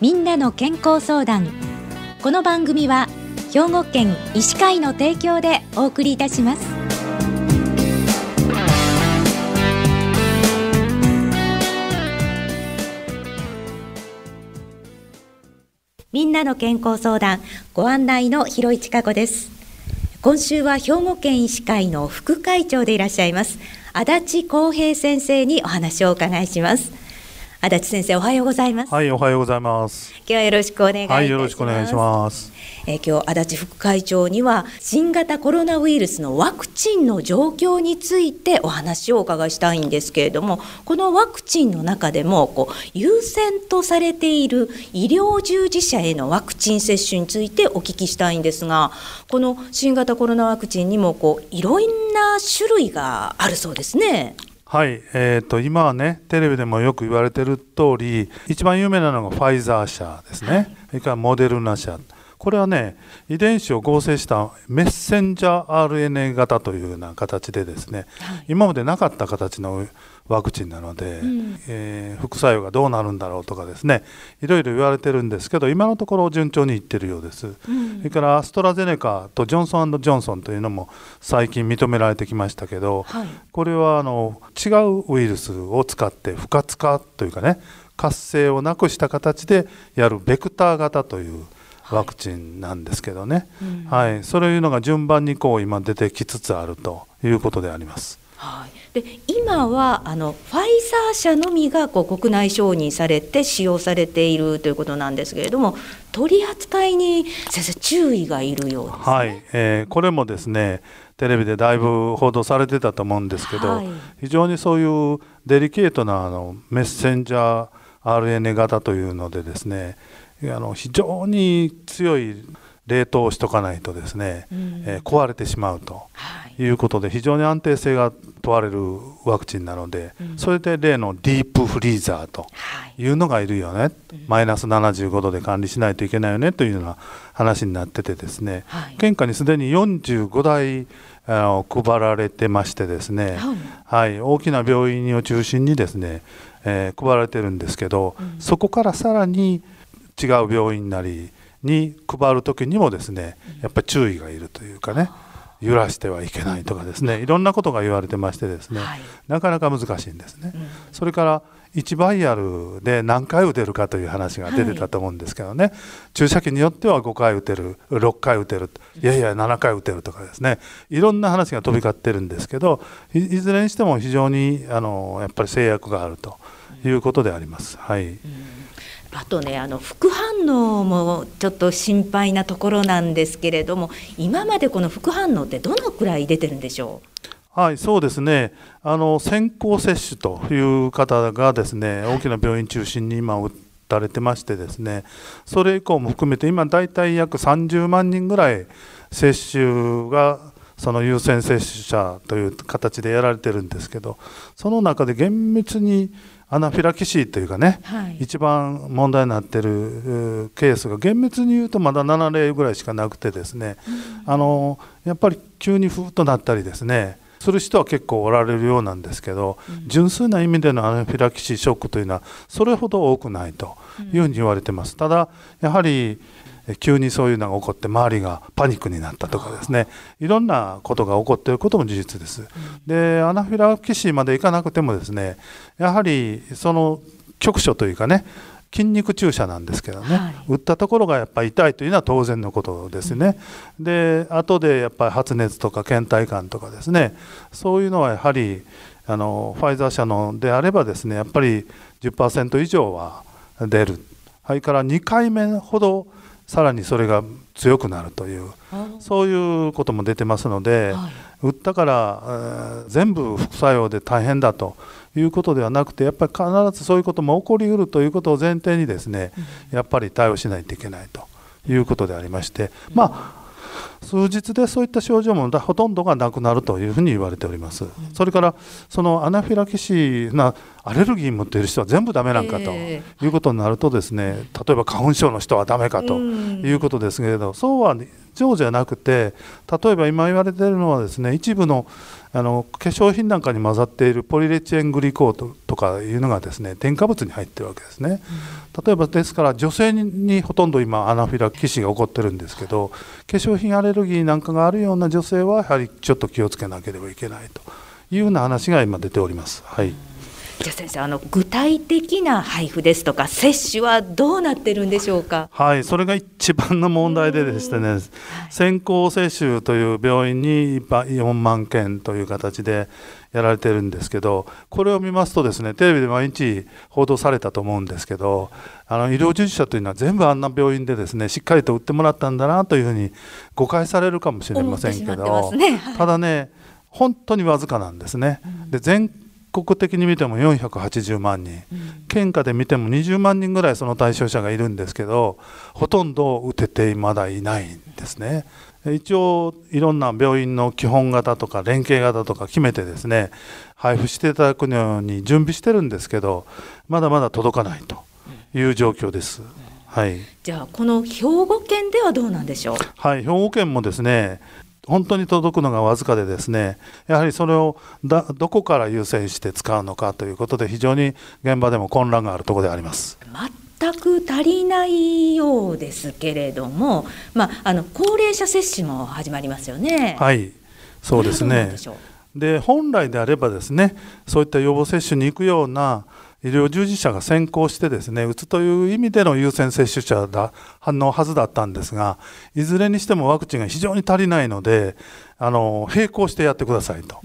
みんなの健康相談。この番組は兵庫県医師会の提供でお送りいたします。みんなの健康相談ご案内の広市加子です。今週は兵庫県医師会の副会長でいらっしゃいます足立康平先生にお話をお伺いします。足立先生おはようございます。はいおはようございます。今日はよろしくお願いいたします、はい、よろしくお願いします。えー、今日足立副会長には新型コロナウイルスのワクチンの状況についてお話をお伺いしたいんですけれどもこのワクチンの中でもこう優先とされている医療従事者へのワクチン接種についてお聞きしたいんですがこの新型コロナワクチンにもこういろんな種類があるそうですね。はい、えーと、今はねテレビでもよく言われてる通り一番有名なのがファイザー社ですね、それからモデルナ社。これはね遺伝子を合成したメッセンジャー RNA 型というような形でですね、はい、今までなかった形のワクチンなので、うん、えー、副作用がどうなるんだろうとかですねいろいろ言われてるんですけど今のところ順調にいってるようです、うん、それからアストラゼネカとジョンソンジョンソンというのも最近認められてきましたけど、はい、これはあの違うウイルスを使って不活化というかね活性をなくした形でやるベクター型というワクチンなんですけどね、はい、はい、そういうのが順番にこう今出てきつつあるということであります。はい、で今はあのファイザー社のみがこう国内承認されて使用されているということなんですけれども取り扱いに先生注意がいるようです、ね、はい、えー、これもですねテレビでだいぶ報道されてたと思うんですけど、はい、非常にそういうデリケートなあのメッセンジャー RNA 型というのでですねあの非常に強い冷凍をしとかないとですね、うん、えー、壊れてしまうとい。うことで、非常に安定性が問われるワクチンなので、うん、それで例のディープフリーザーとい。うのがいるよね、はい、マイナス75度で管理しないといけないよねというような話になっててですね、はい、県下にすでに45台あの配られてましてですね、はい、はい、大きな病院を中心にですね、えー、配られてるんですけど、うん、そこからさらに違う病院なりに配る時にもですねやっぱり注意がいるというかね揺らしてはいけないとかですねいろんなことが言われてましてですね、はい、なかなか難しいんですね。うん、それから1バイアルで何回打てるかという話が出てたと思うんですけどね、はい、注射器によっては5回打てる6回打てるいやいや7回打てるとかですねいろんな話が飛び交ってるんですけどいずれにしても非常にあのやっぱり制約があるということであります。はい、うんあとねあの副反応もちょっと心配なところなんですけれども今までこの副反応ってどのくらい出てるんでしょう？はいそうですね。あの先行接種という方がですね大きな病院中心に今打たれてましてですねそれ以降も含めて今大体約30万人ぐらい接種がその優先接種者という形でやられてるんですけどその中で厳密にアナフィラキシーというかね、はい、一番問題になっているケースが厳密に言うとまだ7例ぐらいしかなくてですね、うん、あのやっぱり急にふーっとなったりですねする人は結構おられるようなんですけど、うん、純粋な意味でのアナフィラキシーショックというのはそれほど多くないというふうに言われてます。ただやはり急にそういうのが起こって周りがパニックになったとかですね。いろんなことが起こっていることも事実です。でアナフィラキシーまでいかなくてもですねやはりその局所というかね筋肉注射なんですけどね、はい、打ったところがやっぱり痛いというのは当然のことですね、うん、で後でやっぱり発熱とか倦怠感とかですね。そういうのはやはりあのファイザー社のであればですねやっぱり10%以上は出る。それから2回目ほどさらにそれが強くなるというそういうことも出てますので、はい、打ったから、えー、全部副作用で大変だということではなくてやっぱり必ずそういうことも起こりうるということを前提にですね、やっぱり対応しないといけないということでありまして、まあ数日でそういった症状もほとんどがなくなるというふうに言われております。それからそのアナフィラキシーなアレルギー持っている人は全部ダメなんかということになるとですね例えば花粉症の人はダメかということですけれどそうは上じゃなくて例えば今言われているのはですね一部のあの化粧品なんかに混ざっているポリレチエングリコールととかいうのがですね添加物に入ってるわけですね、例えばですから女性にほとんど今アナフィラキシーが起こってるんですけど化粧品アレルギーなんかがあるような女性はやはりちょっと気をつけなければいけないというような話が今出ております。はいじゃあ先生あの具体的な配布ですとか接種はどうなってるんでしょうか？はいそれが一番の問題ででしてね、はい、先行接種という病院に4万件という形でやられてるんですけどこれを見ますとですねテレビで毎日報道されたと思うんですけどあの医療従事者というのは全部あんな病院でですねしっかりと打ってもらったんだなというふうに誤解されるかもしれませんけど、ね。はい、ただね本当にわずかなんですね。で全国的に見ても480万人、うん、県下で見ても20万人ぐらいその対象者がいるんですけどほとんど打ててまだいないんですね。一応いろんな病院の基本型とか連携型とか決めてですね配布していただくように準備してるんですけどまだまだ届かないという状況です。はい、じゃあこの兵庫県ではどうなんでしょう？はい、兵庫県もですね本当に届くのがわずかでですねやはりそれをどこから優先して使うのかということで非常に現場でも混乱があるところであります。全く足りないようですけれども、まあ、あの高齢者接種も始まりますよね。はいそうですねで本来であればですねそういった予防接種に行くような医療従事者が先行してですね打つという意味での優先接種者だ反応はずだったんですがいずれにしてもワクチンが非常に足りないのであの並行してやってくださいと。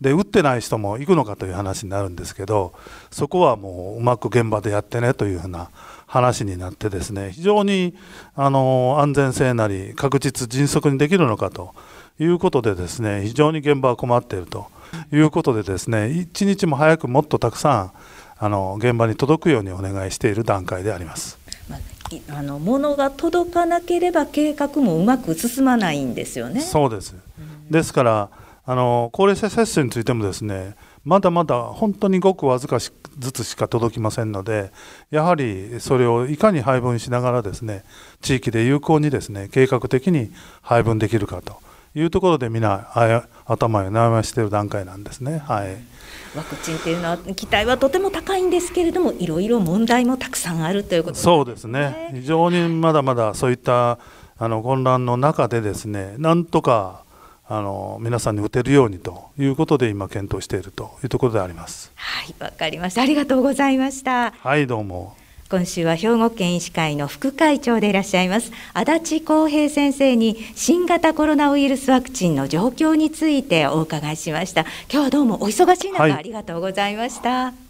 で打ってない人も行くのかという話になるんですけどそこはもううまく現場でやってねというふうな話になってですね非常にあの安全性なり確実迅速にできるのかということでですね非常に現場は困っているということでですね一日も早くもっとたくさんあの現場に届くようにお願いしている段階であります。あの物が届かなければ計画もうまく進まないんですよね。そうです。ですからあの高齢者接種についてもですねまだまだ本当にごくわずかずつしか届きませんのでやはりそれをいかに配分しながらですね地域で有効にですね計画的に配分できるかというところで皆頭を悩ましている段階なんですね。はい。ワクチンっていうのは期待はとても高いんですけれどもいろいろ問題もたくさんあるということ、ね、そうですね。非常にまだまだそういったあの混乱の中でですねなんとかあの皆さんに打てるようにということで今検討しているというところであります。はいわかりました。ありがとうございました。はいどうも今週は兵庫県医師会の副会長でいらっしゃいます足立康平先生に新型コロナウイルスワクチンの状況についてお伺いしました今日はどうもお忙しい中、はい、ありがとうございました